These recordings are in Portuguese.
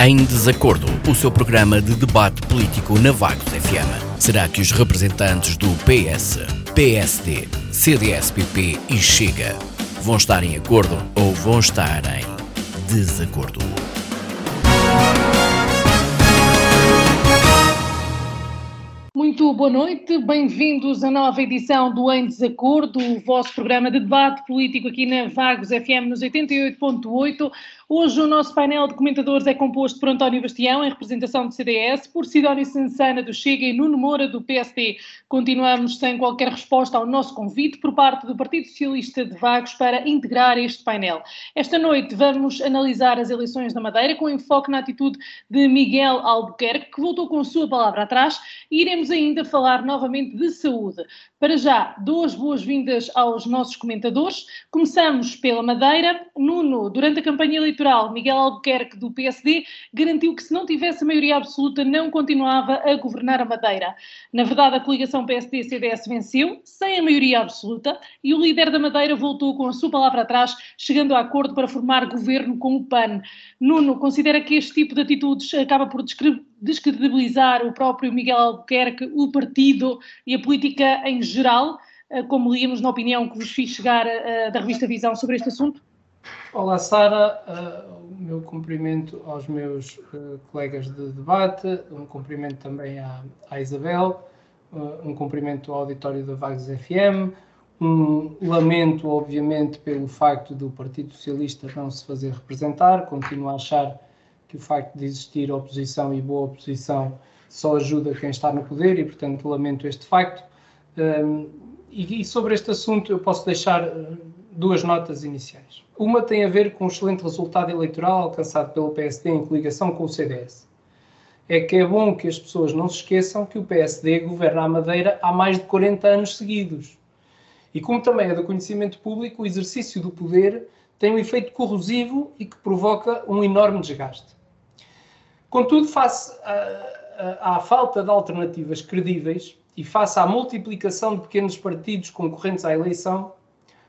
Em Desacordo, o seu programa de debate político na Vagos FM. Será que os representantes do PS, PSD, CDS-PP e Chega vão estar em acordo ou vão estar em desacordo? Muito boa noite, bem-vindos à nova edição do Em Desacordo, o vosso programa de debate político aqui na Vagos FM nos 88.8. Hoje o nosso painel de comentadores é composto por António Bastião, em representação do CDS, por Sidónio Sansana do Chega e Nuno Moura do PSD. Continuamos sem qualquer resposta ao nosso convite por parte do Partido Socialista de Vagos para integrar este painel. Esta noite vamos analisar as eleições da Madeira com enfoque na atitude de Miguel Albuquerque, que voltou com a sua palavra atrás, e iremos ainda falar novamente de saúde. Para já, dou as boas-vindas aos nossos comentadores. Começamos pela Madeira. Nuno, durante a campanha eleitoral, Miguel Albuquerque, do PSD, garantiu que se não tivesse maioria absoluta, não continuava a governar a Madeira. Na verdade, a coligação PSD-CDS venceu, sem a maioria absoluta, e o líder da Madeira voltou com a sua palavra atrás, chegando a acordo para formar governo com o PAN. Nuno, considera que este tipo de atitudes acaba por descredibilizar o próprio Miguel Albuquerque, o partido e a política em geral, eh, como líamos na opinião que vos fiz chegar uh, da revista Visão sobre este assunto? Olá, Sara. Uh, o meu cumprimento aos meus colegas de debate, um cumprimento também à, à Isabel, um cumprimento ao auditório da Vagos FM, um lamento, obviamente, pelo facto do Partido Socialista não se fazer representar, continuo a achar que o facto de existir oposição e boa oposição só ajuda quem está no poder e, portanto, lamento este facto. Um, e, e, sobre este assunto eu posso deixar uh, duas notas iniciais. Uma tem a ver com o excelente resultado eleitoral alcançado pelo PSD em coligação com o CDS. É que é bom que as pessoas não se esqueçam que o PSD governa a Madeira há mais de 40 anos seguidos. E como também é do conhecimento público, o exercício do poder tem um efeito corrosivo e que provoca um enorme desgaste. Contudo, face à falta de alternativas credíveis e face à multiplicação de pequenos partidos concorrentes à eleição,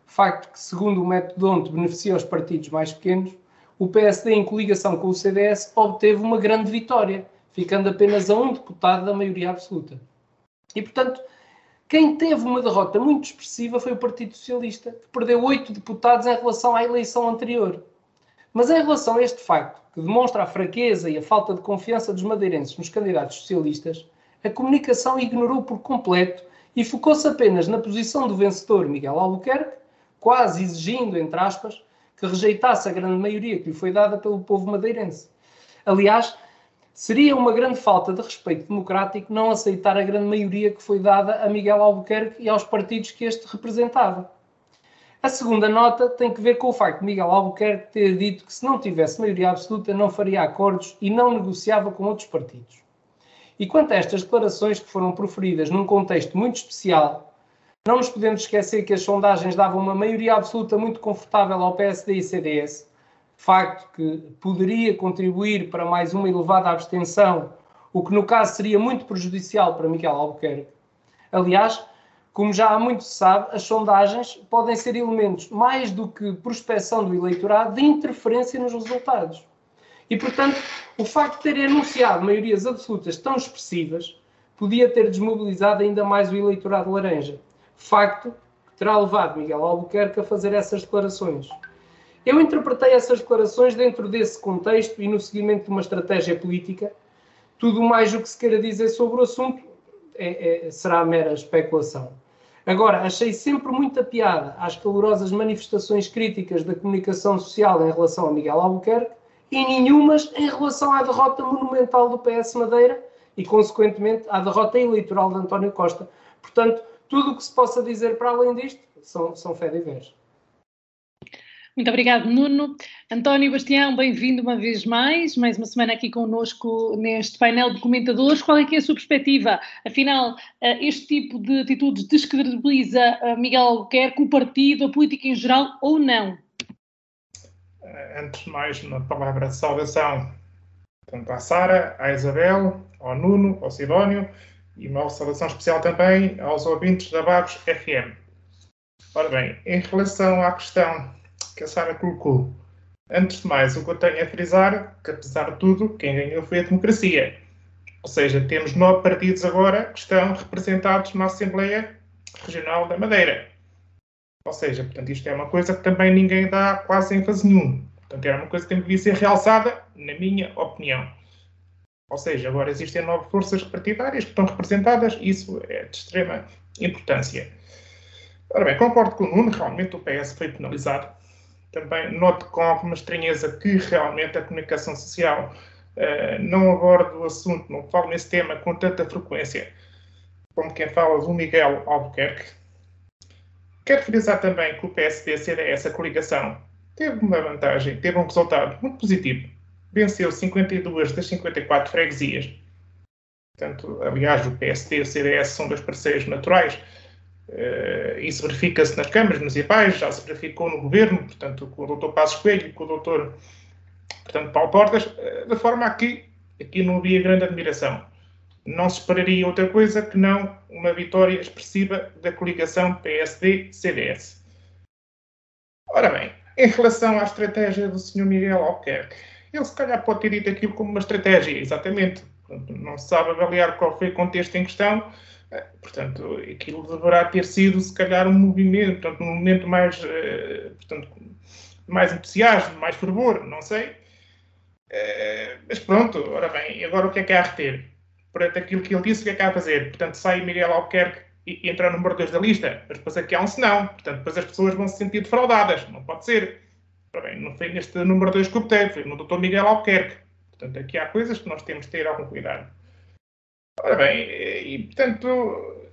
facto que, segundo o método onde beneficia os partidos mais pequenos, o PSD, em coligação com o CDS, obteve uma grande vitória, ficando apenas a um deputado da maioria absoluta. E, portanto, quem teve uma derrota muito expressiva foi o Partido Socialista, que perdeu oito deputados em relação à eleição anterior. Mas em relação a este facto, que demonstra a fraqueza e a falta de confiança dos madeirenses nos candidatos socialistas, a comunicação ignorou por completo e focou-se apenas na posição do vencedor Miguel Albuquerque, quase exigindo, entre aspas, que rejeitasse a grande maioria que lhe foi dada pelo povo madeirense. Aliás, seria uma grande falta de respeito democrático não aceitar a grande maioria que foi dada a Miguel Albuquerque e aos partidos que este representava. A segunda nota tem que ver com o facto de Miguel Albuquerque ter dito que se não tivesse maioria absoluta não faria acordos e não negociava com outros partidos. E quanto a estas declarações que foram proferidas num contexto muito especial, não nos podemos esquecer que as sondagens davam uma maioria absoluta muito confortável ao PSD e CDS, facto que poderia contribuir para mais uma elevada abstenção, o que no caso seria muito prejudicial para Miguel Albuquerque. Aliás, como já há muito se sabe, as sondagens podem ser elementos mais do que prospecção do eleitorado de interferência nos resultados. E, portanto, o facto de terem anunciado maiorias absolutas tão expressivas podia ter desmobilizado ainda mais o eleitorado laranja. Facto que terá levado Miguel Albuquerque a fazer essas declarações. Eu interpretei essas declarações dentro desse contexto e no seguimento de uma estratégia política. Tudo mais o que se queira dizer sobre o assunto é, é, será mera especulação. Agora, achei sempre muita piada às calorosas manifestações críticas da comunicação social em relação a Miguel Albuquerque e nenhumas em relação à derrota monumental do PS Madeira e, consequentemente, à derrota eleitoral de António Costa. Portanto, tudo o que se possa dizer para além disto são, são fé de veres. Muito obrigado, Nuno. António Bastião, bem-vindo uma vez mais, mais uma semana aqui connosco neste painel de comentadores. Qual é que é a sua perspectiva? Afinal, eh, este tipo de atitudes descredibiliza eh, Miguel Albuquerque, o partido, a política em geral ou não? Eh, antes de mais, uma palavra de saudação tanto à Sara, à Isabel, ao Nuno, ao Sidónio e uma saudação especial também aos ouvintes da Vagos FM. Ora bem, em relação à questão que a Sara colocou Antes de mais, o que eu tenho a frisar que, apesar de tudo, quem ganhou foi a democracia. Ou seja, temos nove partidos agora que estão representados na Assembleia Regional da Madeira. Ou seja, portanto, isto é uma coisa que também ninguém dá quase ênfase nenhum. Portanto, era uma coisa que tem que ser realçada, na minha opinião. Ou seja, agora existem nove forças partidárias que estão representadas, isso é de extrema importância. Ora bem, concordo com o Nuno, realmente o PS foi penalizado. Também noto com alguma estranheza que realmente a comunicação social uh, não aborda o assunto, não fala nesse tema com tanta frequência como quem fala do Miguel Albuquerque. Quero frisar também que o PSD-CDS, a coligação, teve uma vantagem, teve um resultado muito positivo. Venceu 52 das 54 freguesias. Portanto, aliás, o PSD e o CDS são dois parceiros naturais. Uh, isso verifica-se nas câmaras municipais, já se verificou no governo, portanto, com o Dr. Passos Coelho e com o Dr. Portanto, Paulo Portas, uh, de forma a que aqui não havia grande admiração. Não se esperaria outra coisa que não uma vitória expressiva da coligação PSD-CDS. Ora bem, em relação à estratégia do Sr. Miguel Albuquerque, ele se calhar pode ter dito aquilo como uma estratégia, exatamente. Não se sabe avaliar qual foi o contexto em questão, eh, portanto, aquilo deverá ter sido, se calhar, um movimento, portanto, um momento mais, eh, portanto, mais entusiasmo, mais fervor, não sei. Eh, mas pronto, ora bem, agora o que é que há a reter? Perante aquilo que ele disse, o que é que há a fazer? Portanto, sai Miguel Albuquerque e entra no número 2 da lista, mas depois aqui há um senão. Portanto, depois as pessoas vão se sentir defraudadas. Não pode ser. Bem, não foi neste número 2 que optei, foi no Dr. Miguel Albuquerque. Portanto, aqui há coisas que nós temos de ter algum cuidado. Ora bem, e portanto,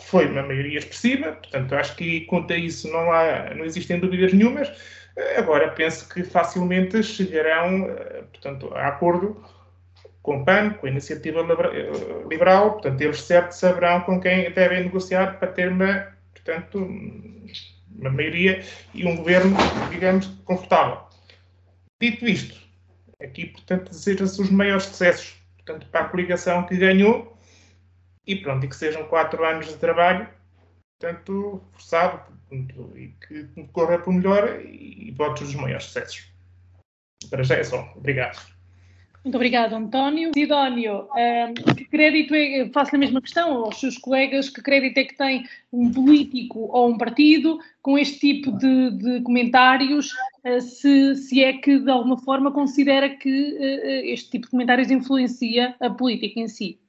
foi uma maioria expressiva, portanto, acho que quanto a isso não, há, não existem dúvidas nenhumas. Agora, penso que facilmente chegarão, portanto, a acordo com o PAN, com a Iniciativa Liberal, portanto, eles certo saberão com quem devem negociar para ter uma, portanto, uma maioria e um governo, digamos, confortável. Dito isto, aqui, portanto, deseja-se os maiores sucessos, portanto, para a coligação que ganhou e pronto, e que sejam quatro anos de trabalho, portanto, forçado, portanto, e que corra para o melhor e, votos dos maiores sucessos. Para já é só. Obrigado. Muito obrigada, António. Sidónio, um, que crédito é, faço a mesma questão aos seus colegas, que crédito é que tem um político ou um partido com este tipo de, de comentários, uh, se, se é que de alguma forma considera que uh, este tipo de comentários influencia a política em si?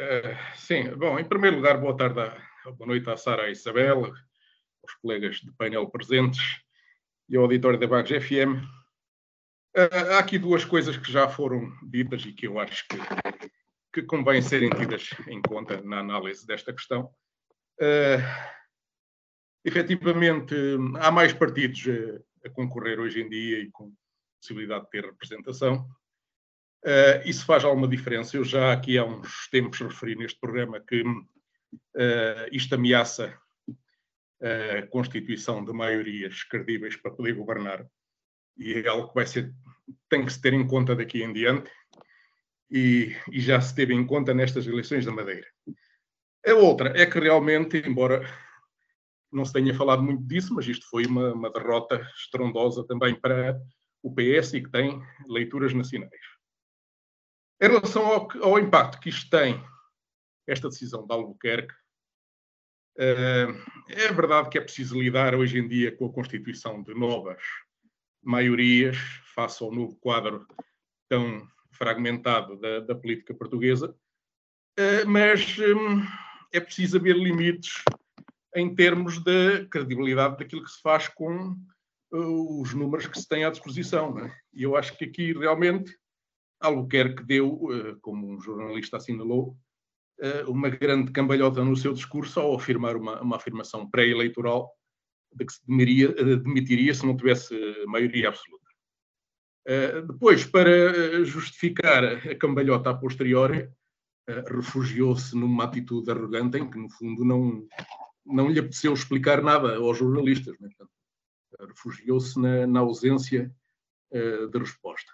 Uh, sim, bom, em primeiro lugar, boa tarde, boa noite à Sara e à Isabel, aos colegas de painel presentes e ao auditório da Vagos FM. Uh, há aqui duas coisas que já foram ditas e que eu acho que, que convém serem tidas em conta na análise desta questão. Uh, efetivamente, há mais partidos a, a, concorrer hoje em dia e com possibilidade de ter representação. Uh, isso faz alguma diferença. Eu já aqui há uns tempos referi neste programa que uh, isto ameaça a constituição de maiorias credíveis para poder governar e é algo que vai ser, tem que se ter em conta daqui em diante e, e já se teve em conta nestas eleições da Madeira. A outra é que realmente, embora não se tenha falado muito disso, mas isto foi uma, uma derrota estrondosa também para o PS e que tem leituras nacionais. Em relação ao, ao impacto que isto tem, esta decisão de Albuquerque, uh, é verdade que é preciso lidar hoje em dia com a constituição de novas maiorias face ao novo quadro tão fragmentado da, da política portuguesa, uh, mas um, é preciso haver limites em termos da credibilidade daquilo que se faz com uh, os números que se tem à disposição. É? E eu acho que aqui realmente Albuquerque deu, uh, como um jornalista assinalou, uma grande cambalhota no seu discurso ao afirmar uma, uma afirmação pré-eleitoral de que se demitiria, demitiria se não tivesse maioria absoluta. Uh, depois, para eh, justificar a cambalhota a posteriori, uh, refugiou-se numa atitude arrogante em que, no fundo, não, não lhe apeteceu explicar nada aos jornalistas. Né? Refugiou-se na, na, ausência de resposta.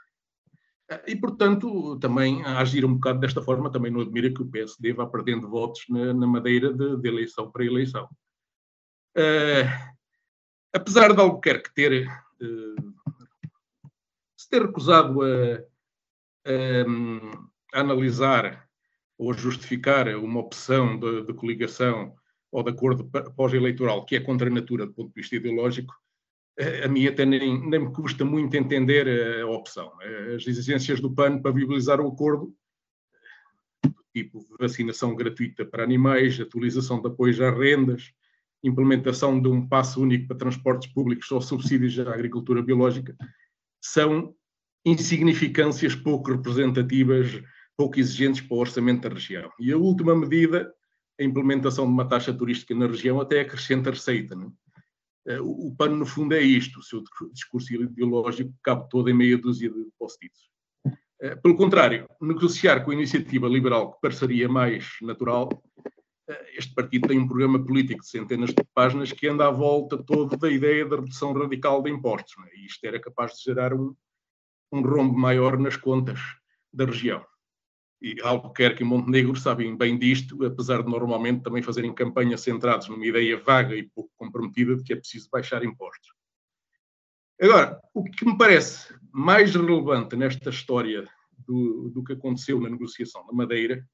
E, portanto, também a agir um bocado desta forma, também não admira que o PSD vá perdendo votos na, na madeira de, de eleição para eleição. Uh, apesar de Albuquerque ter se ter recusado a, a, a analisar ou a justificar uma opção de, de coligação ou de acordo pós-eleitoral que é contra a natura do ponto de vista ideológico, a mim até nem, nem me custa muito entender a opção. As exigências do PAN para viabilizar o acordo, tipo vacinação gratuita para animais, atualização de apoios às rendas, implementação de um passo único para transportes públicos ou subsídios à agricultura biológica, são insignificâncias pouco representativas, pouco exigentes para o orçamento da região. E a última medida a implementação de uma taxa turística na região até acrescenta receita. É? O pano, no fundo, é isto. O seu discurso ideológico cabe todo em meia dúzia de post-its. É, pelo contrário, negociar com a iniciativa liberal, que pareceria mais natural, este partido tem um programa político de centenas de páginas que anda à volta toda da ideia da redução radical de impostos. E isto era capaz de gerar um, um rombo maior nas contas da região e Albuquerque e Montenegro sabem bem disto, apesar de normalmente também fazerem campanhas centradas numa ideia vaga e pouco comprometida de que é preciso baixar impostos. Agora, o que me parece mais relevante nesta história do, do que aconteceu na negociação da Madeira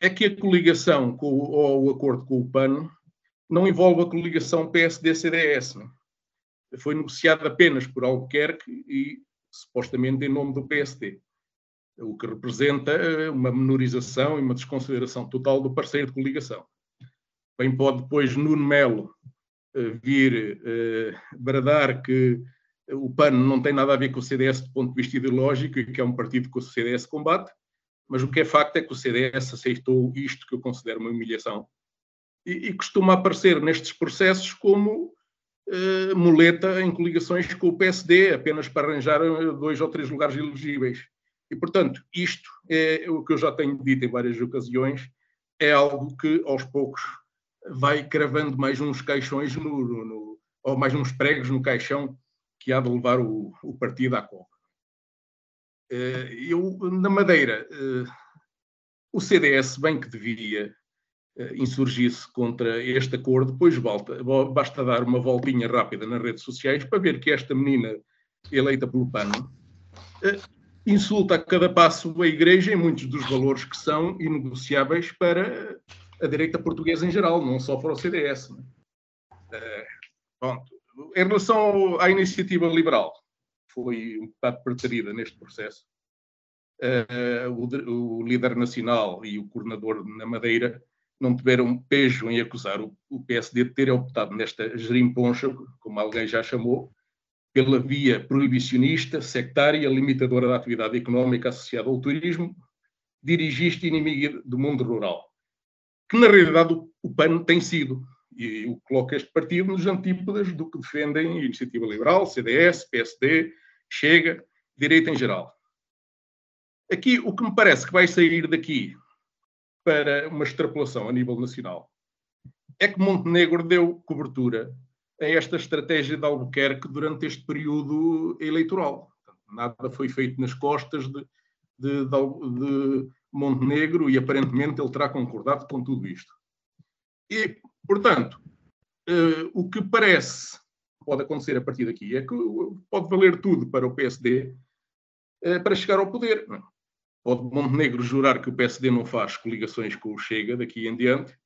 é que a coligação com, ou o acordo com o PAN não envolve a coligação PSD-CDS. Foi negociado apenas por Albuquerque e supostamente em nome do PSD o que representa eh, uma menorização e uma desconsideração total do parceiro de coligação. Bem pode depois Nuno Melo eh, vir eh, bradar que o PAN não tem nada a ver com o CDS do ponto de vista ideológico e que é um partido que o CDS combate, mas o que é facto é que o CDS aceitou isto que eu considero uma humilhação e, e costuma aparecer nestes processos como uh, muleta em coligações com o PSD, apenas para arranjar dois ou três lugares elegíveis. E, portanto, isto é o que eu já tenho dito em várias ocasiões, é algo que aos poucos vai cravando mais uns caixões no, no, no, ou mais uns pregos no caixão que há de levar o, o partido à cova. Eh, eu, na Madeira, eh, o CDS, bem que devia eh, insurgir-se contra este acordo, depois volta, basta dar uma voltinha rápida nas redes sociais para ver que esta menina eleita pelo PAN insulta a cada passo a Igreja em muitos dos valores que são inegociáveis para a direita portuguesa em geral, não só para o CDS. É, pronto. Em relação à iniciativa liberal, foi um bocado preterida neste processo. Uh, o, o, líder nacional e o coordenador na Madeira não tiveram pejo em acusar o, o PSD de ter optado nesta gerimponcha, como alguém já chamou, pela via proibicionista, sectária, limitadora da atividade económica associada ao turismo, dirigiste inimiga do mundo rural. Que, na realidade, o PAN tem sido. E eu coloco este partido nos antípodas do que defendem a Iniciativa Liberal, CDS, PSD, Chega, direita em geral. Aqui, o que me parece que vai sair daqui para uma extrapolação a nível nacional é que Montenegro deu cobertura a esta estratégia de Albuquerque durante este período eleitoral. Nada foi feito nas costas de, de, de, de Montenegro e aparentemente ele terá concordado com tudo isto. E, portanto, uh, o que parece pode acontecer a partir daqui é que pode valer tudo para o PSD eh, para chegar ao poder. Pode Montenegro jurar que o PSD não faz coligações com o Chega daqui em diante,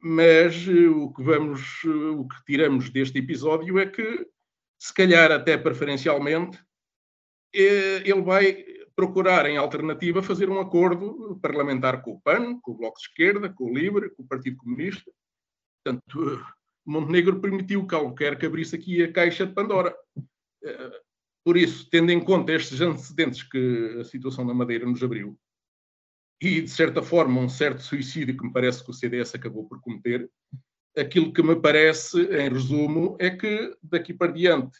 mas eh, o que vamos, eh, o que tiramos deste episódio é que, se calhar até preferencialmente, ele vai procurar em alternativa fazer um acordo parlamentar com o PAN, com o Bloco de Esquerda, com o LIBRE, com o Partido Comunista. Portanto, Montenegro permitiu que Albuquerque abrisse aqui a caixa de Pandora. Por isso, tendo em conta estes antecedentes que a situação da Madeira nos abriu, e, de certa forma, um certo suicídio que me parece que o CDS acabou por cometer, aquilo que me parece, em resumo, é que daqui para diante,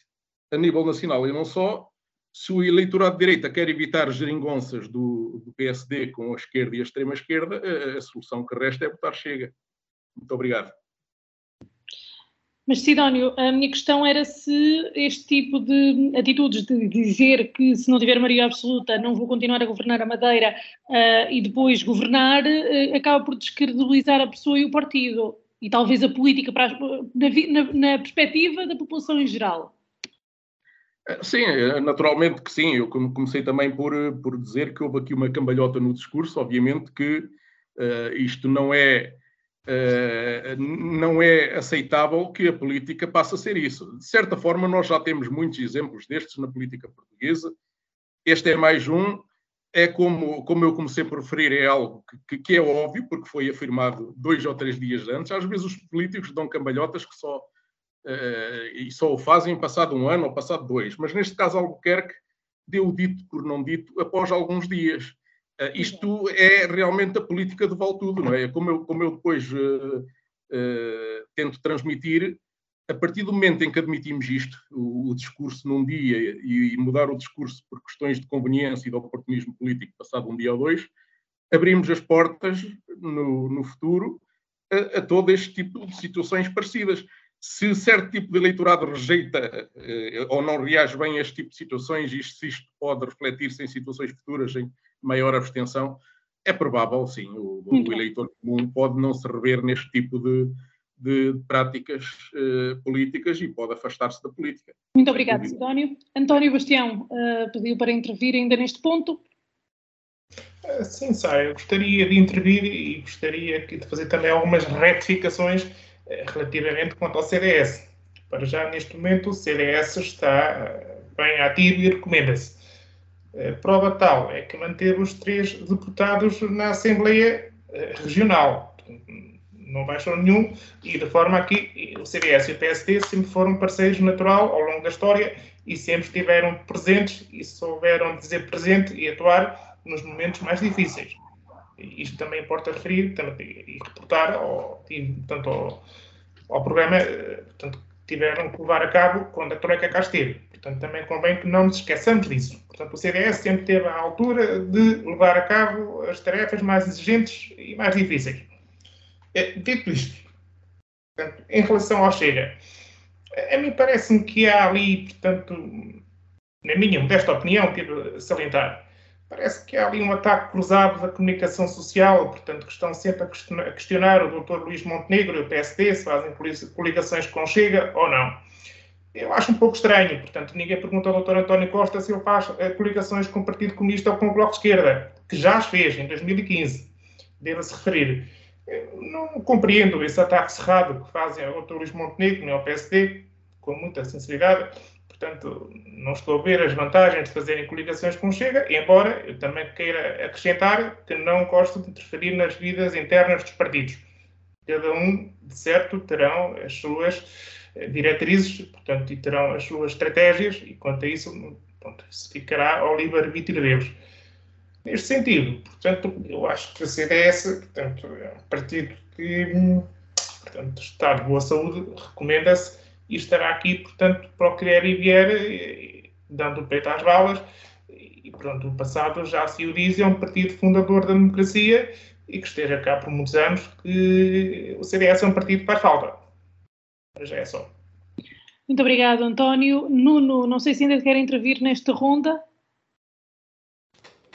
a nível nacional e não só, se o eleitorado de direita quer evitar geringonças do, do PSD com a esquerda e a extrema-esquerda, a, a solução que resta é votar Chega. Muito obrigado. Mas, Sidónio, a minha questão era se este tipo de atitudes de dizer que se não tiver maioria absoluta não vou continuar a governar a Madeira uh, e depois governar, uh, acaba por descredibilizar a pessoa e o partido e talvez a política para as, na, na, na, perspectiva da população em geral. Sim, naturalmente que sim. Eu comecei também por, por dizer que houve aqui uma cambalhota no discurso. Obviamente que uh, isto não é, não é aceitável que a política passe a ser isso. De certa forma, nós já temos muitos exemplos destes na política portuguesa. Este é mais um. É como, como eu comecei por referir, é algo que, que é óbvio, porque foi afirmado dois ou três dias antes. Às vezes os políticos dão cambalhotas que só uh, e só o fazem passado um ano ou passado dois. Mas neste caso, Albuquerque deu dito por não dito após alguns dias. Uh, isto é realmente a política do vale tudo, não é? Como eu, como eu depois uh, tento transmitir, a partir do momento em que admitimos isto, o, o discurso num dia e, e, mudar o discurso por questões de conveniência e de oportunismo político passado um dia ou dois, abrimos as portas no, no futuro a, a, todo este tipo de situações parecidas se certo tipo de eleitorado rejeita eh, ou não reage bem a este tipo de situações e se isto pode refletir-se em situações futuras em maior abstenção, é provável, sim, o, o eleitor comum pode não se rever neste tipo de, de práticas uh, políticas e pode afastar-se da política. Muito obrigado, Sidónio. António Bastião uh, pediu para intervir ainda neste ponto. Sim, sai. Eu gostaria de intervir e gostaria de fazer também algumas retificações eh, relativamente quanto ao CDS. Para já, neste momento, o CDS está eh, bem ativo e recomenda-se. Eh, prova tal é que manteve os três deputados na Assembleia Regional. Não baixou nenhum, e de forma que o CDS e o PSD sempre foram parceiros natural ao longo da história e sempre estiveram presentes e souberam dizer presente e atuar nos momentos mais difíceis isto também importa referir e reportar ao, tanto ao, ao programa eh, portanto, que tiveram que levar a cabo quando a Troika cá esteve. Portanto, também convém que não nos esqueçamos disso. Portanto, o CDS sempre teve a altura de levar a cabo as tarefas mais exigentes e mais difíceis. Eh, dito isto, portanto, em relação ao Chega, a mim parece-me que há ali, portanto, na minha modesta opinião, a salientar, Parece que há ali um ataque cruzado da comunicação social, portanto, que estão sempre a questionar o Dr. Luís Montenegro e o PSD se fazem coligações com Chega ou não. Eu acho um pouco estranho, portanto, ninguém pergunta ao Dr. António Costa se ele faz eh, coligações com o Partido Comunista ou com o Bloco de Esquerda, que já as fez em 2015, deva-se referir. Eu não compreendo esse ataque cerrado que fazem ao Dr. Montenegro ao PSD, com muita sinceridade. Portanto, não estou a ver as vantagens de fazerem coligações com Chega, embora eu também queira acrescentar que não gosto de interferir nas vidas internas dos partidos. Cada um, de certo, terão as suas diretrizes, portanto, e terão as suas estratégias, e quanto a isso, pronto, se ficará ao livre-arbítrio deles. Neste sentido, portanto, eu acho que a CDS, portanto, é um partido que, portanto, está de boa saúde, recomenda-se e estará aqui, portanto, para o que der e vier, dando o peito às balas. E pronto, o passado já se o diz, é um partido fundador da democracia e que esteja cá por muitos anos, que o CDS é um partido que faz falta. Mas já é só. Muito obrigado, António. Nuno, não sei se ainda quer intervir nesta ronda.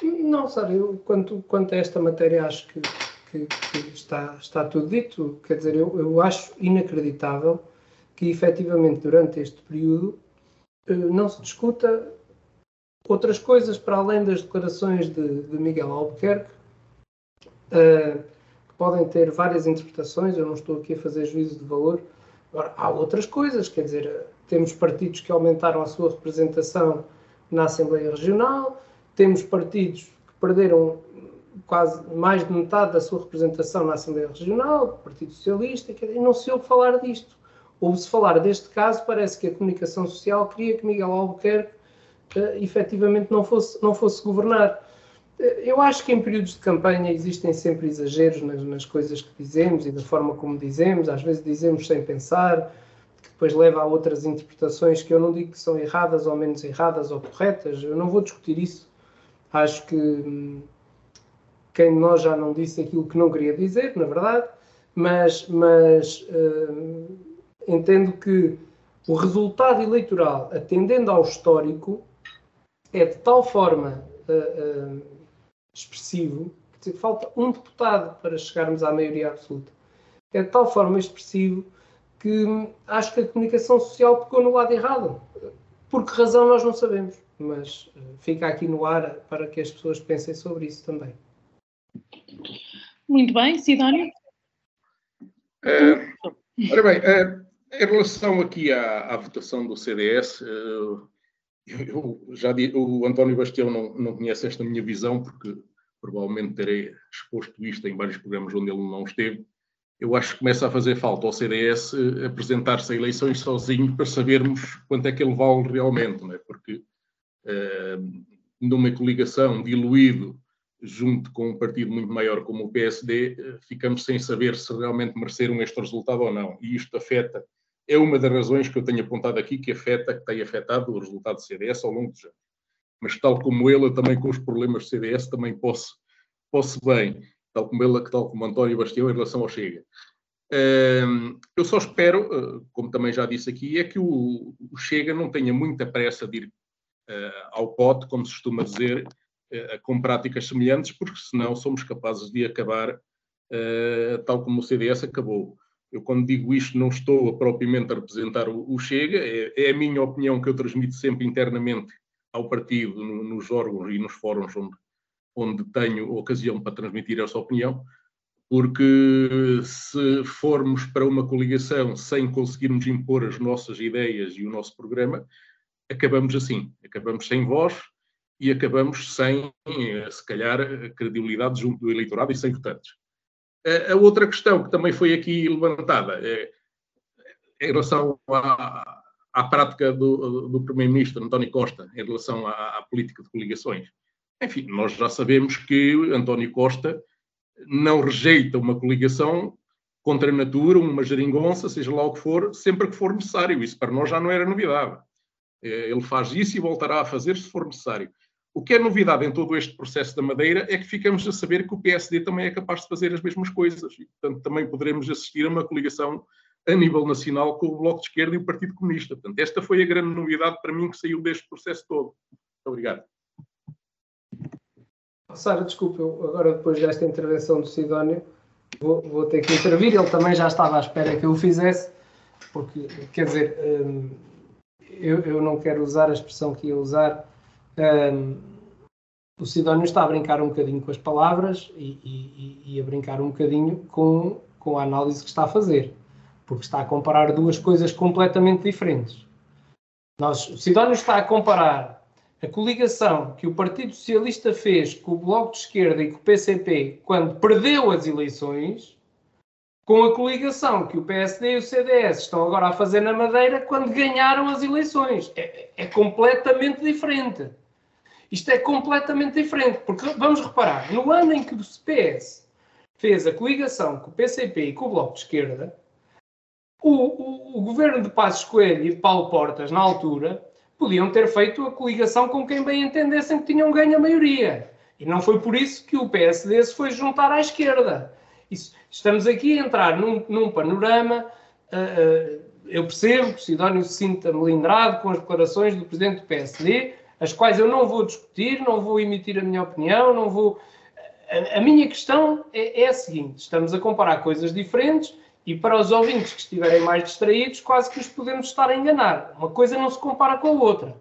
Não, Sara, eu quanto, quanto a esta matéria acho que, que, que está, está tudo dito. Quer dizer, eu, eu acho inacreditável que efetivamente durante este período eh, não se discuta outras coisas para além das declarações de, de Miguel Albuquerque, uh, que podem ter várias interpretações, eu não estou aqui a fazer juízo de valor. Agora, há outras coisas, quer dizer, temos partidos que aumentaram a sua representação na Assembleia Regional, temos partidos que perderam quase mais de metade da sua representação na Assembleia Regional, Partido Socialista, e não se ouve falar disto ouve-se falar deste caso, parece que a comunicação social queria que Miguel Albuquerque uh, efetivamente não fosse, não fosse governar. Eu acho que em períodos de campanha existem sempre exageros nas, nas, coisas que dizemos e da forma como dizemos, às vezes dizemos sem pensar, que depois leva a outras interpretações que eu não digo que são erradas ou menos erradas ou corretas, eu não vou discutir isso. Acho que hum, quem de nós já não disse aquilo que não queria dizer, na verdade, mas, mas hum, entendo que o resultado eleitoral, atendendo ao histórico, é de tal forma uh, uh, expressivo que falta um deputado para chegarmos à maioria absoluta. É de tal forma expressivo que acho que a comunicação social pegou no lado errado. Por que razão nós não sabemos, mas uh, fica aqui no ar para que as pessoas pensem sobre isso também. Muito bem, Sidónio? Uh, ora bem, uh, em relação aqui à, à votação do CDS, uh, eu já o António Bastião não, não conhece esta minha visão, porque provavelmente terei exposto isto em vários programas onde ele não esteve. Eu acho que começa a fazer falta ao CDS apresentar-se a eleições sozinho para sabermos quanto é que ele vale realmente, não é? porque numa coligação diluído junto com um partido muito maior como o PSD, eh, ficamos sem saber se realmente mereceram este resultado ou não. E isto afeta, é uma das razões que eu tenho apontado aqui, que afeta, que tem afetado o resultado do CDS ao longo dos anos. Mas tal como ele, também com os problemas do CDS, também posso, posso bem, tal como ele, tal como António Bastião, em relação ao Chega. Eu só espero, eh, como também já disse aqui, é que o Chega não tenha muita pressa de ir eh, ao pote, como se costuma dizer, eh, com práticas semelhantes, porque senão somos capazes de acabar tal como o CDS acabou. Eu, quando digo isto, não estou a, propriamente a representar o, Chega, é, é, a minha opinião que eu transmito sempre internamente ao partido, no, nos órgãos e nos fóruns onde, onde tenho ocasião para transmitir essa opinião, porque se formos para uma coligação sem conseguirmos impor as nossas ideias e o nosso programa, acabamos assim, acabamos sem voz, e acabamos sem, eh, se calhar, credibilidade junto do eleitorado e sem votantes. A outra questão que também foi aqui levantada é em relação à, à prática do, do Primeiro-Ministro António Costa em relação à, à, política de coligações. Enfim, nós já sabemos que António Costa não rejeita uma coligação contra a natura, uma geringonça, seja lá o que for, sempre que for necessário. Isso para nós já não era novidade. Eh, ele faz isso e voltará a fazer se for necessário. O que é novidade em todo este processo da Madeira é que ficamos a saber que o PSD também é capaz de fazer as mesmas coisas e, portanto, também poderemos assistir a uma coligação a nível nacional com o Bloco de Esquerda e o Partido Comunista. Portanto, esta foi a grande novidade para mim que saiu deste processo todo. Muito obrigado. Sara, desculpe, agora depois desta intervenção do Sidónio vou, vou, ter que intervir. Ele também já estava à espera que eu o fizesse, porque, quer dizer, hum, eu, eu não quero usar a expressão que ia usar um, o Sidónio está a brincar um bocadinho com as palavras e, e, e, a brincar um bocadinho com, com a análise que está a fazer, porque está a comparar duas coisas completamente diferentes. Nós, o Sidónio está a comparar a coligação que o Partido Socialista fez com o Bloco de Esquerda e com o PCP quando perdeu as eleições, com a coligação que o PSD e o CDS estão agora a fazer na Madeira quando ganharam as eleições. É, é completamente diferente. Isto é completamente diferente, porque vamos reparar, no ano em que o PS fez a coligação com o PCP e com o Bloco de Esquerda, o, o, o governo de Passos Coelho e de Paulo Portas, na altura, podiam ter feito a coligação com quem bem entendessem que tinham ganho a maioria. E não foi por isso que o PSD se foi juntar à esquerda. Isso, estamos aqui a entrar num, num panorama. Uh, uh, eu percebo que o Sidónio se sinta melindrado com as declarações do presidente do PSD, as quais eu não vou discutir, não vou emitir a minha opinião, não vou. A, a minha questão é, é, a seguinte: estamos a comparar coisas diferentes e para os ouvintes que estiverem mais distraídos, quase que os podemos estar a enganar. Uma coisa não se compara com a outra.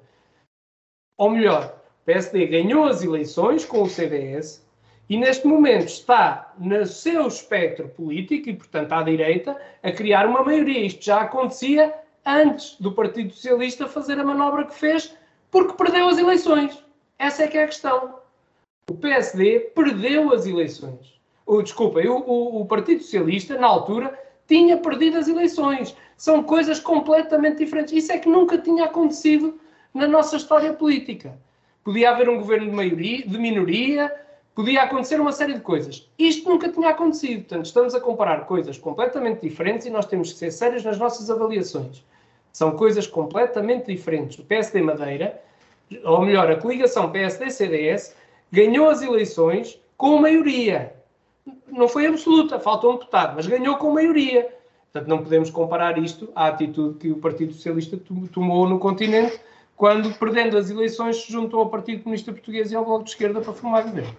Ou melhor, o PSD ganhou as eleições com o CDS e neste momento está no seu espectro político e, portanto, à direita, a criar uma maioria. Isto já acontecia antes do Partido Socialista fazer a manobra que fez porque perdeu as eleições. Essa é que é a questão. O PSD perdeu as eleições. Oh, desculpa, o, o, o Partido Socialista, na altura, tinha perdido as eleições. São coisas completamente diferentes. Isso é que nunca tinha acontecido na nossa história política. Podia haver um governo de, maioria, de minoria, podia acontecer uma série de coisas. Isto nunca tinha acontecido. Portanto, estamos a comparar coisas completamente diferentes e nós temos que ser sérios nas nossas avaliações. São coisas completamente diferentes. O PSD Madeira, ou melhor, a coligação PSD-CDS, ganhou as eleições com maioria. Não foi absoluta, faltou um deputado, mas ganhou com maioria. Portanto, não podemos comparar isto à atitude que o Partido Socialista tomou no continente, quando, perdendo as eleições, se juntou ao Partido Comunista Português e ao Bloco de Esquerda para formar governo.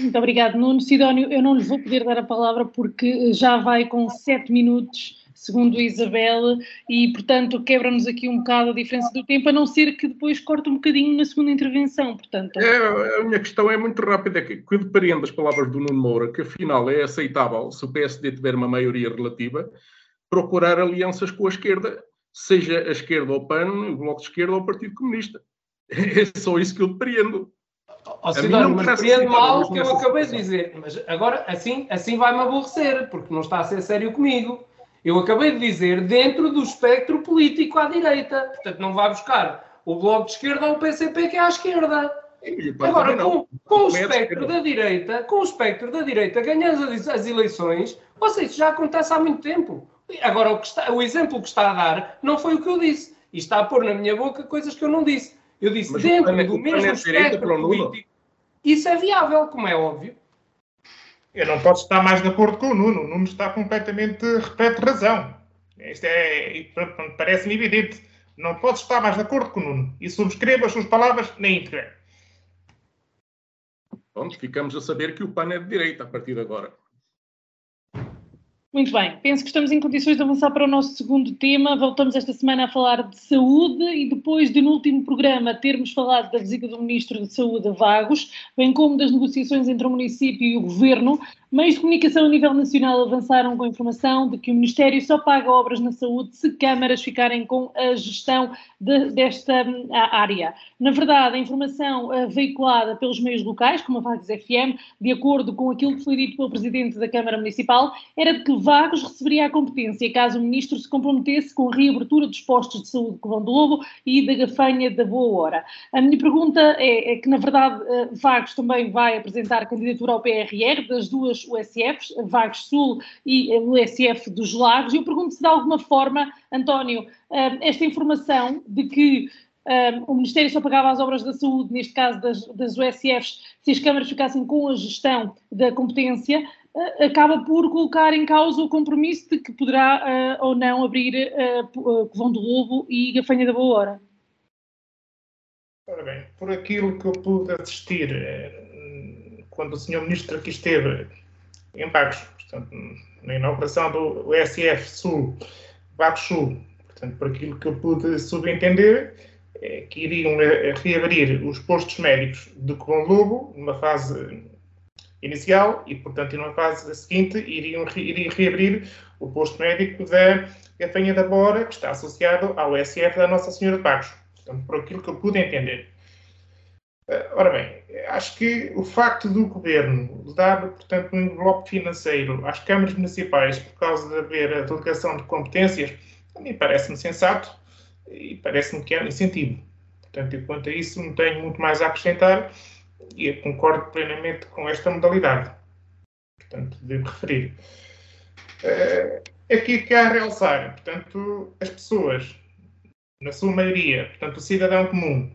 Muito obrigado, Nuno. Sidónio, eu não lhe vou poder dar a palavra porque já vai com sete minutos segundo a Isabel, e portanto quebra-nos aqui um bocado a diferença do tempo, a não ser que depois corte um bocadinho na segunda intervenção, portanto. É, a minha questão é muito rápida, é que, que depreendo as palavras do Nuno Moura, que afinal é aceitável, se o PSD tiver uma maioria relativa, procurar alianças com a esquerda, seja a esquerda ou o PAN, o Bloco de Esquerda ou o Partido Comunista. É só isso que eu depreendo. Oh, Cidónio, mas compreendo mal o que eu acabei de dizer. Mas agora, assim, assim vai-me aborrecer, porque não está a ser sério comigo. Eu acabei de dizer dentro do espectro político à direita. Portanto, não vai buscar o Bloco de Esquerda ou o PCP que é à esquerda. Agora, com, com o espectro da direita, com o espectro da direita ganhando as, as eleições, ou seja, isso já acontece há muito tempo. Agora, o, está, o exemplo que está a dar não foi o que eu disse. E está a pôr na minha boca coisas que eu não disse. Eu disse, Mas dentro do mesmo espectro político, isso é viável, como é óbvio. Eu não posso estar mais de acordo com o Nuno. O Nuno está completamente, repete, razão. Isto é, parece-me evidente. Não posso estar mais de acordo com o Nuno. E subscrevo as suas palavras na íntegra. Pronto, ficamos a saber que o PAN é de direita a partir de agora. Muito bem, penso que estamos em condições de avançar para o nosso segundo tema. Voltamos esta semana a falar de saúde e depois de, no último programa, termos falado da visita do Ministro de Saúde a Vagos, bem como das negociações entre o município e o Governo, Meios de comunicação a nível nacional avançaram com a informação de que o Ministério só paga obras na saúde se câmaras ficarem com a gestão de, desta hum, área. Na verdade, a informação uh, veiculada pelos meios locais, como a Vagos FM, de acordo com aquilo que foi dito pelo Presidente da Câmara Municipal, era de que Vagos receberia a competência caso o Ministro se comprometesse com a reabertura dos postos de saúde de Covão do Lobo e da Gafanha da Boa Hora. A minha pergunta é, é que, na verdade, uh, Vagos também vai apresentar candidatura ao PRR das duas USFs, Vagos Sul e o USF dos Lagos. E eu pergunto se de alguma forma, António, eh, esta informação de que eh, o Ministério só pagava as obras da saúde, neste caso das, das USFs, se as câmaras ficassem com a gestão da competência, acaba por colocar em causa o compromisso de que poderá ou não abrir uh, Covão do Lobo e Gafanha da Boa Hora. Ora bem, por aquilo que eu pude assistir quando o Sr. Ministro aqui esteve em Bagos, portanto, na inauguração do SF Sul, Bagos Sul. Portanto, por aquilo que eu pude subentender, é que iriam eh, reabrir os postos médicos de Colombo numa fase inicial, e, portanto, numa fase seguinte, iriam, iriam reabrir o posto médico da Gafanha da Bora, que está associado ao SF da Nossa Senhora de Bagos. Portanto, por aquilo que eu pude entender. Eh, ora bem, acho que o facto do governo dar, portanto, um envelope financeiro às câmaras municipais por causa de haver a delegação de competências, a mim parece-me sensato e parece-me que é um incentivo. Portanto, e quanto a isso, não tenho muito mais a acrescentar e concordo plenamente com esta modalidade. Portanto, devo referir. Uh, aqui que há a realçar, portanto, as pessoas, na sua maioria, portanto, o cidadão comum,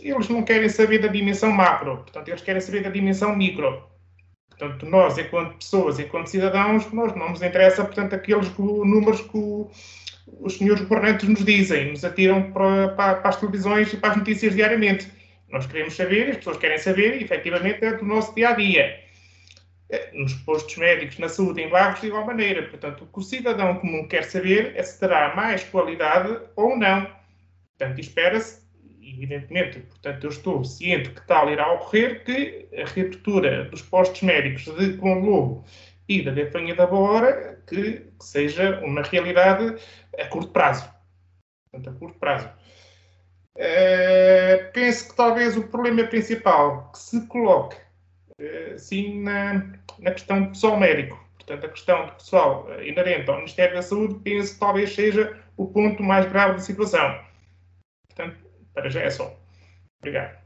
eles não querem saber da dimensão macro, portanto, eles querem saber da dimensão micro. Portanto, nós, enquanto pessoas, enquanto cidadãos, nós não nos interessa, portanto, aqueles números que o, os senhores governantes nos dizem, nos atiram para, para, para, as televisões e para as notícias diariamente. Nós queremos saber, as pessoas querem saber, e efetivamente é do nosso dia a dia. É, nos postos médicos, na saúde, em Vagos, de igual maneira. Portanto, o que o cidadão comum quer saber é se terá mais qualidade ou não. Portanto, espera-se evidentemente, portanto, eu estou ciente que tal irá ocorrer, que a reabertura dos postos médicos de Lobo e da Gafanha da Boa que, que, seja uma realidade a curto prazo. Portanto, a curto prazo. Uh, penso que talvez o problema principal que se coloque, uh, sim, na, na questão do pessoal médico, portanto, a questão do pessoal uh, inerente ao Ministério da Saúde, penso que talvez seja o ponto mais grave da situação. Para já é só. Obrigado.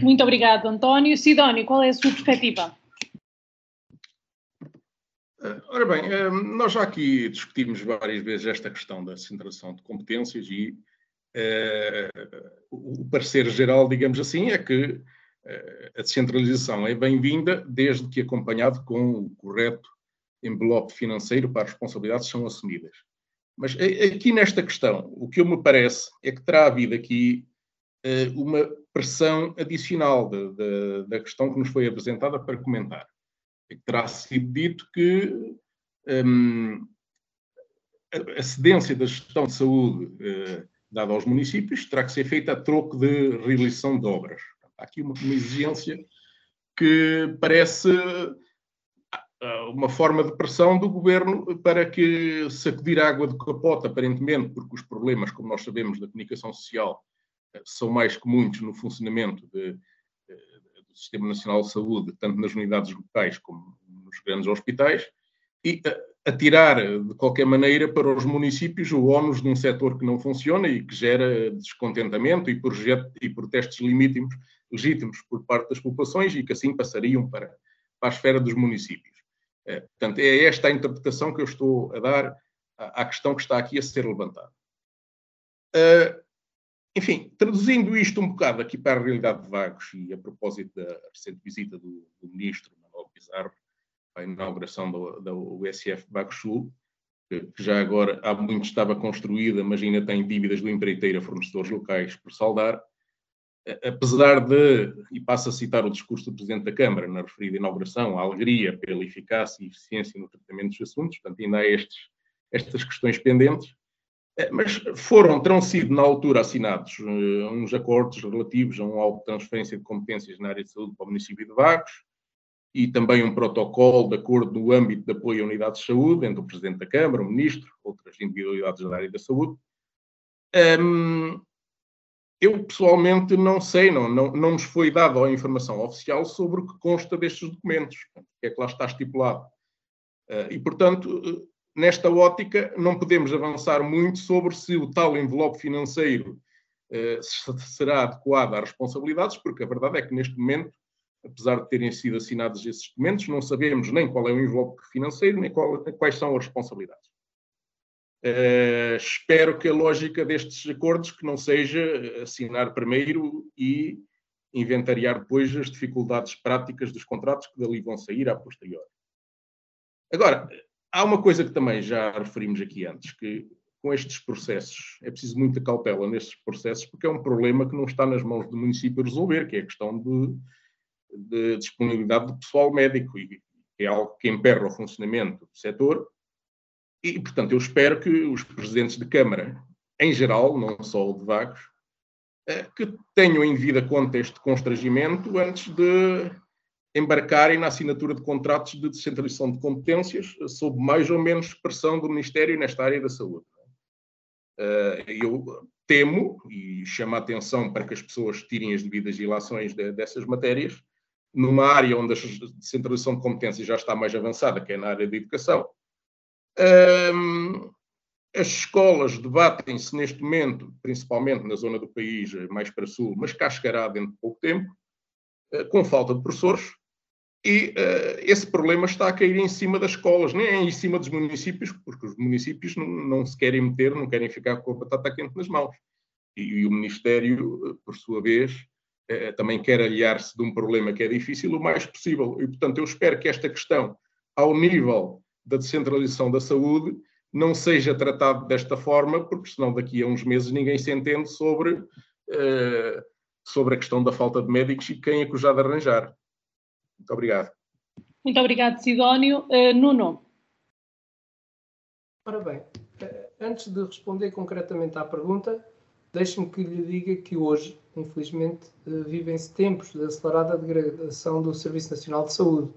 Muito obrigado, António. Sidónio, qual é a sua perspectiva? Eh, ora bem, eh, nós já aqui discutimos várias vezes esta questão da centração de competências e uh, o parecer geral, digamos assim, é que uh, a descentralização é bem-vinda desde que acompanhado com o correto envelope financeiro para as responsabilidades são assumidas. Mas aqui nesta questão, o que eu me parece é que terá havido aqui uh, uma pressão adicional de, de, da questão que nos foi apresentada para comentar. É que terá sido dito que um, a cedência da gestão de saúde uh, dada aos municípios terá que ser feita a troco de realização de obras. Há aqui uma, uma exigência que parece uma forma de pressão do governo para que sacudir a água de capota, aparentemente, porque os problemas, como nós sabemos, da comunicação social são mais que muitos no funcionamento de, do Sistema Nacional de Saúde, tanto nas unidades locais como nos grandes hospitais, e atirar, de qualquer maneira, para os municípios o ónus de um setor que não funciona e que gera descontentamento e, projeto, e protestos legítimos, legítimos por parte das populações e que assim passariam para, para a esfera dos municípios. É, portanto, é esta a interpretação que eu estou a dar à, questão que está aqui a ser levantada. Uh, enfim, traduzindo isto um bocado aqui para a realidade de Vagos e a propósito da recente visita do, do ministro Manuel Pizarro à inauguração da, da USF Vagos Sul, que, que já agora há muito estava construída, mas ainda tem dívidas do empreiteiro a fornecedores locais por saldar, apesar de, e passo a citar o discurso do Presidente da Câmara na referida inauguração, a alegria pela eficácia e eficiência no tratamento dos assuntos, portanto ainda há estes, estas questões pendentes, é, mas foram, terão sido na altura assinados uh, uns acordos relativos a uma autotransferência de competências na área de saúde para o município de Vagos e também um protocolo de acordo no âmbito de apoio a unidades de saúde entre o Presidente da Câmara, o Ministro, outras individualidades da área da saúde. Um, eu pessoalmente não sei, não, não, não nos foi dada a informação oficial sobre o que consta destes documentos, o que é que lá está estipulado. Uh, e, portanto, nesta ótica, não podemos avançar muito sobre se o tal envelope financeiro eh, será adequado às responsabilidades, porque a verdade é que neste momento, apesar de terem sido assinados esses documentos, não sabemos nem qual é o envelope financeiro, nem qual, quais são as responsabilidades. Uh, espero que a lógica destes acordos que não seja assinar primeiro e inventariar depois as dificuldades práticas dos contratos que dali vão sair a posteriori. Agora, há uma coisa que também já referimos aqui antes, que com estes processos, é preciso muita cautela nestes processos, porque é um problema que não está nas mãos do município resolver, que é a questão de, de disponibilidade de pessoal médico, e é algo que emperra o funcionamento do setor. E, portanto, eu espero que os presidentes de Câmara, em geral, não só o de Vagos, eh, que tenham em vida conta este constrangimento antes de embarcarem na assinatura de contratos de descentralização de competências sob mais ou menos pressão do Ministério nesta área da saúde. Eh, eu temo e chamo a atenção para que as pessoas tirem as devidas ilações dessas matérias, numa área onde a descentralização de competências já está mais avançada, que é na área da educação. As escolas debatem-se neste momento, principalmente na zona do país mais para sul, mas chegará dentro de pouco tempo, eh, com falta de professores, e uh, esse problema está a cair em cima das escolas, nem em cima dos municípios, porque os municípios não, não, se querem meter, não querem ficar com a batata quente nas mãos. E, e o Ministério, eh, por sua vez, também quer aliar-se de um problema que é difícil o mais possível. E, portanto, eu espero que esta questão, ao nível da descentralização da saúde, não seja tratado desta forma, porque senão daqui a uns meses ninguém se entende sobre, uh, sobre a questão da falta de médicos e quem é que os há de arranjar. Muito obrigado. Muito obrigado, Sidónio. Uh, Nuno. Ora bem, eh, antes de responder concretamente à pergunta, deixe-me que lhe diga que hoje, infelizmente, eh, vivem-se tempos de acelerada degradação do Serviço Nacional de Saúde.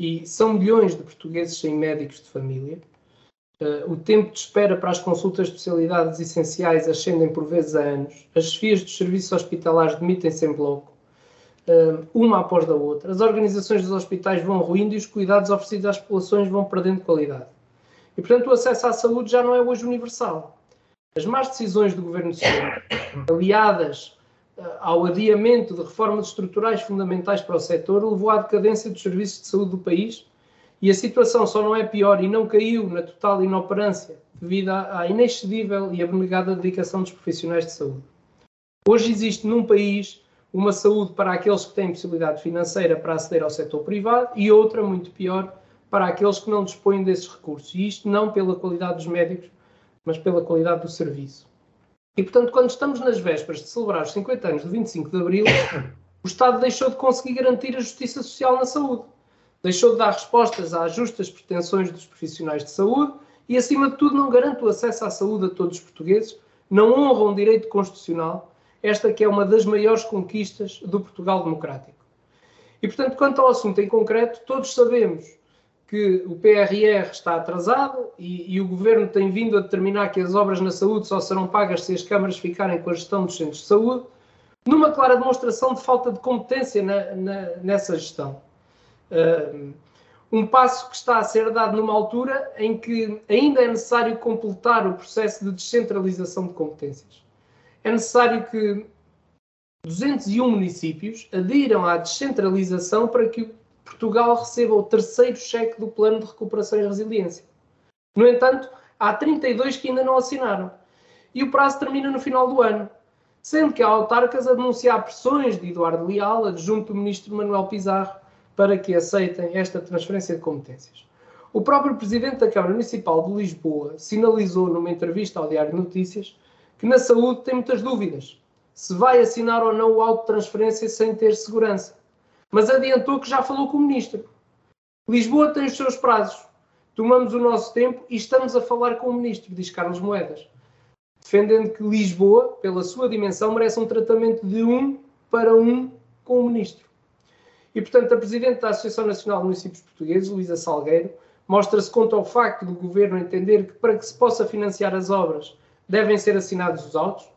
E são milhões de portugueses sem médicos de família. O tempo de espera para as consultas de especialidades essenciais ascendem por vezes a anos. As chefias dos serviços hospitalares demitem-se em bloco uma após da outra. As organizações dos hospitais vão ruindo e os cuidados oferecidos às populações vão perdendo qualidade. E, portanto, o acesso à saúde já não é hoje universal. As más decisões do Governo Sombra, aliadas ao adiamento de reformas estruturais fundamentais para o setor, levou à decadência dos serviços de saúde do país e a situação só não é pior e não caiu na total inoperância devido à inexcedível e abnegada dedicação dos profissionais de saúde. Hoje existe num país uma saúde para aqueles que têm possibilidade financeira para aceder ao setor privado e outra, muito pior, para aqueles que não dispõem desses recursos. E isto não pela qualidade dos médicos, mas pela qualidade do serviço. E, portanto, quando estamos nas vésperas de celebrar os 50 anos do 25 de Abril, o Estado deixou de conseguir garantir a justiça social na saúde. Deixou de dar respostas às justas pretensões dos profissionais de saúde e, acima de tudo, não garante o acesso à saúde a todos os portugueses, não honra um direito constitucional, esta que é uma das maiores conquistas do Portugal democrático. E, portanto, quanto ao assunto em concreto, todos sabemos que o PRR está atrasado e, e, o Governo tem vindo a determinar que as obras na saúde só serão pagas se as câmaras ficarem com a gestão dos centros de saúde, numa clara demonstração de falta de competência na, na, nessa gestão. Uh, um passo que está a ser dado numa altura em que ainda é necessário completar o processo de descentralização de competências. É necessário que 201 municípios adiram à descentralização para que Portugal receba o terceiro cheque do Plano de Recuperação e Resiliência. No entanto, há 32 que ainda não assinaram. E o prazo termina no final do ano, sendo que há autarcas a denunciar pressões de Eduardo Leal, adjunto do ministro Manuel Pizarro, para que aceitem esta transferência de competências. O próprio presidente da Câmara Municipal de Lisboa sinalizou numa entrevista ao Diário de Notícias que na saúde tem muitas dúvidas se vai assinar ou não o auto de transferência sem ter segurança. Mas adiantou que já falou com o ministro. Lisboa tem os seus prazos. Tomamos o nosso tempo e estamos a falar com o ministro, diz Carlos Moedas, defendendo que Lisboa, pela sua dimensão, merece um tratamento de um para um com o ministro. E, portanto, a Presidente da Associação Nacional de Municípios Portugueses, Luísa Salgueiro, mostra-se contra o facto do Governo entender que, para que se possa financiar as obras, devem ser assinados os autos,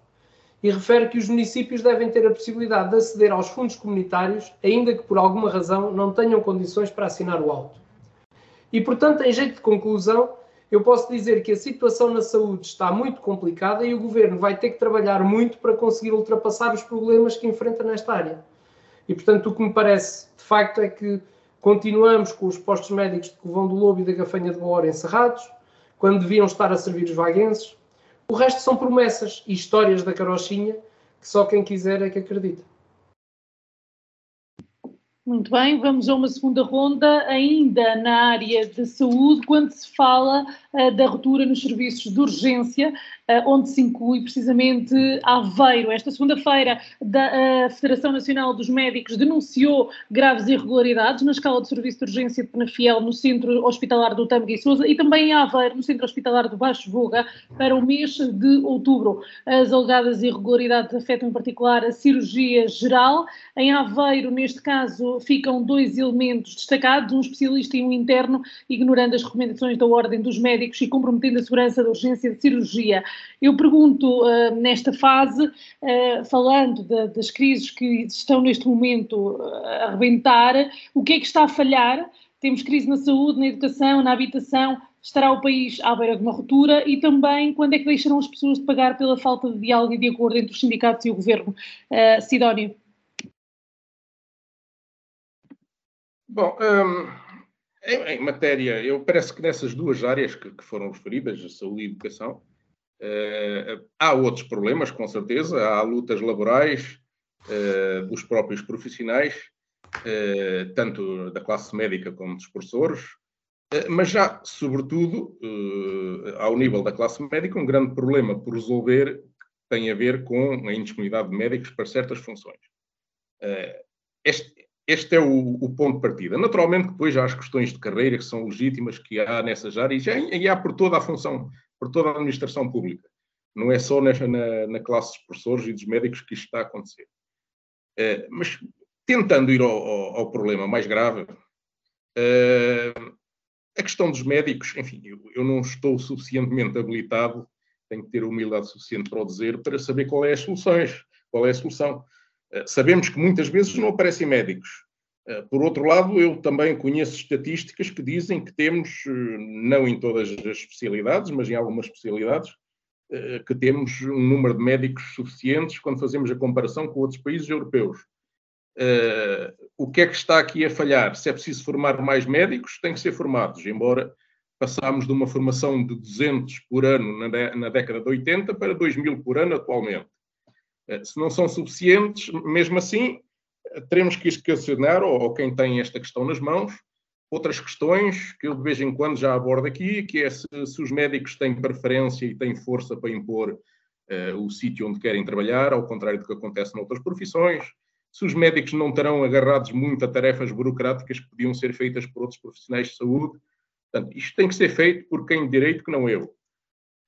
e refere que os municípios devem ter a possibilidade de aceder aos fundos comunitários, ainda que por alguma razão não tenham condições para assinar o auto. E, portanto, em jeito de conclusão, eu posso dizer que a situação na saúde está muito complicada e o governo vai ter que trabalhar muito para conseguir ultrapassar os problemas que enfrenta nesta área. E, portanto, o que me parece, de facto, é que continuamos com os postos médicos de Covão do Lobo e da Gafanha de Boa encerrados, quando deviam estar a servir os vaguenses, o resto são promessas e histórias da carochinha que só quem quiser é que acredita. Muito bem, vamos a uma segunda ronda, ainda na área de saúde, quando se fala uh, da ruptura nos serviços de urgência, onde se inclui precisamente Aveiro. Esta segunda-feira, a Federação Nacional dos Médicos denunciou graves irregularidades na escala de serviço de urgência de Penafiel, no Centro Hospitalar do Tâmega e Sousa, e também em Aveiro, no Centro Hospitalar do Baixo Voga, para o mês de outubro. As alegadas irregularidades afetam em particular a cirurgia geral. Em Aveiro, neste caso, ficam dois elementos destacados, um especialista e um interno, ignorando as recomendações da Ordem dos Médicos e comprometendo a segurança da urgência de cirurgia. Eu pergunto, uh, nesta fase, uh, falando de, das crises que estão neste momento a arrebentar, o que é que está a falhar? Temos crise na saúde, na educação, na habitação, estará o país à beira de uma ruptura e também quando é que deixarão as pessoas de pagar pela falta de diálogo e de acordo entre os sindicatos e o governo? Uh, Sidónio. Bom, um, em, em, matéria, eu parece que nessas duas áreas que, que foram referidas, a saúde e a educação, há outros problemas, com certeza, há lutas laborais uh, dos próprios profissionais, uh, tanto da classe médica como dos professores, mas já, sobretudo, ao nível da classe médica, um grande problema por resolver tem a ver com a indisponibilidade de médicos para certas funções. Este, este é o, o, ponto de partida. Naturalmente, depois há as questões de carreira que são legítimas, que há nessas áreas, e há por toda a função, por toda a administração pública. Não é só na, na, na classe dos professores e dos médicos que isto está a acontecer. Uh, mas, tentando ir ao, ao, ao problema mais grave, uh, a questão dos médicos, enfim, eu, eu, não estou suficientemente habilitado, tenho que ter humildade suficiente para o dizer, para saber qual é as soluções, qual é a solução. Eh, sabemos que muitas vezes não aparecem médicos. Eh, por outro lado, eu também conheço estatísticas que dizem que temos, eh, não em todas as especialidades, mas em algumas especialidades, que temos um número de médicos suficientes quando fazemos a comparação com outros países europeus. O que é que está aqui a falhar? Se é preciso formar mais médicos, tem que ser formados, embora passámos de uma formação de 200 por ano na década de 80 para 2 mil por ano atualmente. Eh, se não são suficientes, mesmo assim, eh, teremos que esquecionar, ou, ou quem tem esta questão nas mãos, outras questões que eu de vez em quando já abordo aqui, que é se, se os médicos têm preferência e têm força para impor uh, o sítio onde querem trabalhar, ao contrário do que acontece noutras profissões, se os médicos não estarão agarrados muito a tarefas burocráticas que podiam ser feitas por outros profissionais de saúde. Portanto, isto tem que ser feito por quem de direito que não eu.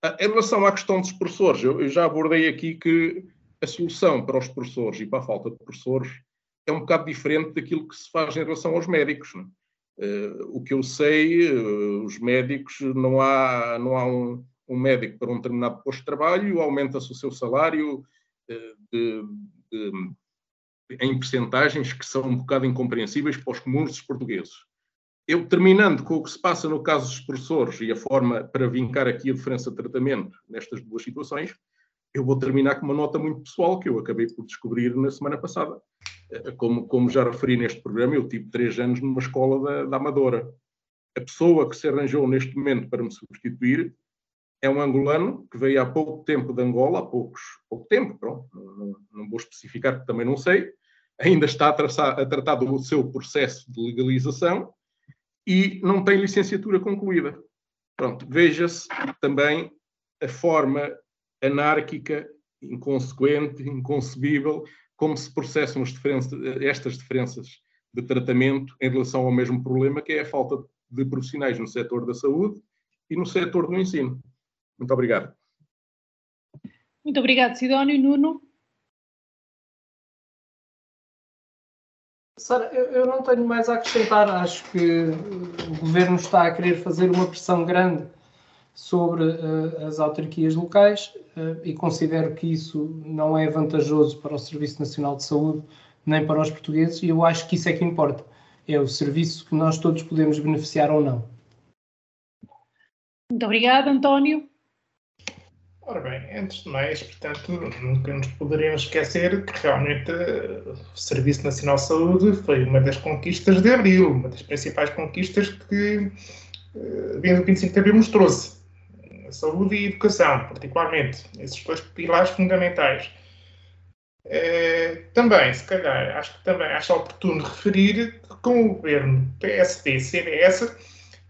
Ah, em relação à questão dos professores, eu, eu já abordei aqui que a solução para os professores e para a falta de professores é um bocado diferente daquilo que se faz em relação aos médicos. Uh, o que eu sei, uh, os médicos, não há, não há um, um, médico para um determinado posto de trabalho, aumenta-se o seu salário uh, de, de, em percentagens que são um bocado incompreensíveis para os comuns portugueses. Eu, terminando com o que se passa no caso dos professores e a forma para vincar aqui a diferença de tratamento nestas duas situações, eu vou terminar com uma nota muito pessoal que eu acabei por descobrir na semana passada. Eh, como, como já referi neste programa, eu tive três anos numa escola da, da Amadora. A pessoa que se arranjou neste momento para me substituir é um angolano que veio há pouco tempo de Angola, há poucos, pouco tempo, pronto, não, não vou especificar porque também não sei, ainda está a, traçar, a tratar do seu processo de legalização e não tem licenciatura concluída. Pronto, veja-se também a forma anárquica, inconsequente, inconcebível, como se processam diferenças, estas diferenças de tratamento em relação ao mesmo problema, que é a falta de profissionais no setor da saúde e no setor do ensino. Muito obrigado. Muito obrigado, Sidónio. Nuno? Sara, eu, eu, não tenho mais a acrescentar. Acho que o governo está a querer fazer uma pressão grande sobre uh, as autarquias locais uh, e considero que isso não é vantajoso para o Serviço Nacional de Saúde nem para os portugueses e eu acho que isso é que importa. É o serviço que nós todos podemos beneficiar ou não. Muito obrigada, António. Ora bem, antes de mais, portanto, nunca nos poderíamos esquecer que realmente o Serviço Nacional de Saúde foi uma das conquistas de Abril, uma das principais conquistas que uh, vindo do 25 de Abril nos trouxe saúde e educação, particularmente, esses dois pilares fundamentais. É, também, se calhar, acho que também acho oportuno referir que com o governo PSD-CDS,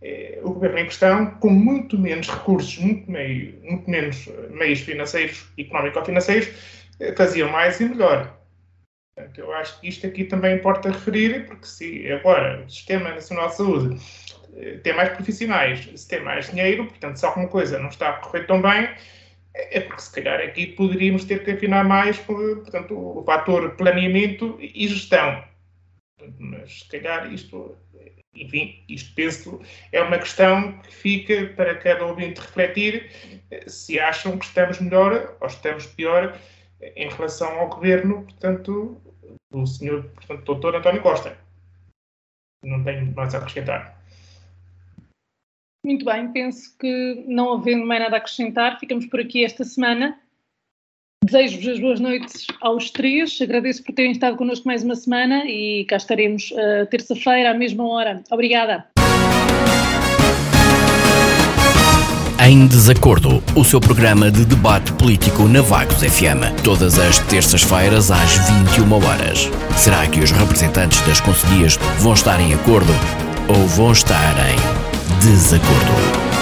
é, o governo em questão, com muito menos recursos, muito, meio, muito menos meios financeiros, económico-financeiros, fazia mais e melhor. Portanto, eu acho que isto aqui também importa referir, porque se agora o Sistema Nacional de Saúde ter mais profissionais, se ter mais dinheiro, portanto, se alguma coisa não está a correr tão bem, é porque se calhar aqui poderíamos ter que afinar mais portanto, o fator planeamento e gestão. Mas se calhar isto, enfim, isto penso é uma questão que fica para cada ouvinte refletir se acham que estamos melhor ou estamos pior em relação ao governo, portanto, do senhor, portanto, doutor António Costa. Não tenho mais a acrescentar. Muito bem, penso que não havendo mais nada a acrescentar, ficamos por aqui esta semana. Desejo-vos as boas noites aos três. Agradeço por terem estado connosco mais uma semana e cá estaremos uh, terça-feira à mesma hora. Obrigada. Em Desacordo, o seu programa de debate político na Vagos FM. Todas as terças-feiras às 21 horas. Será que os representantes das conselhias vão estar em acordo ou vão estar em desacordo.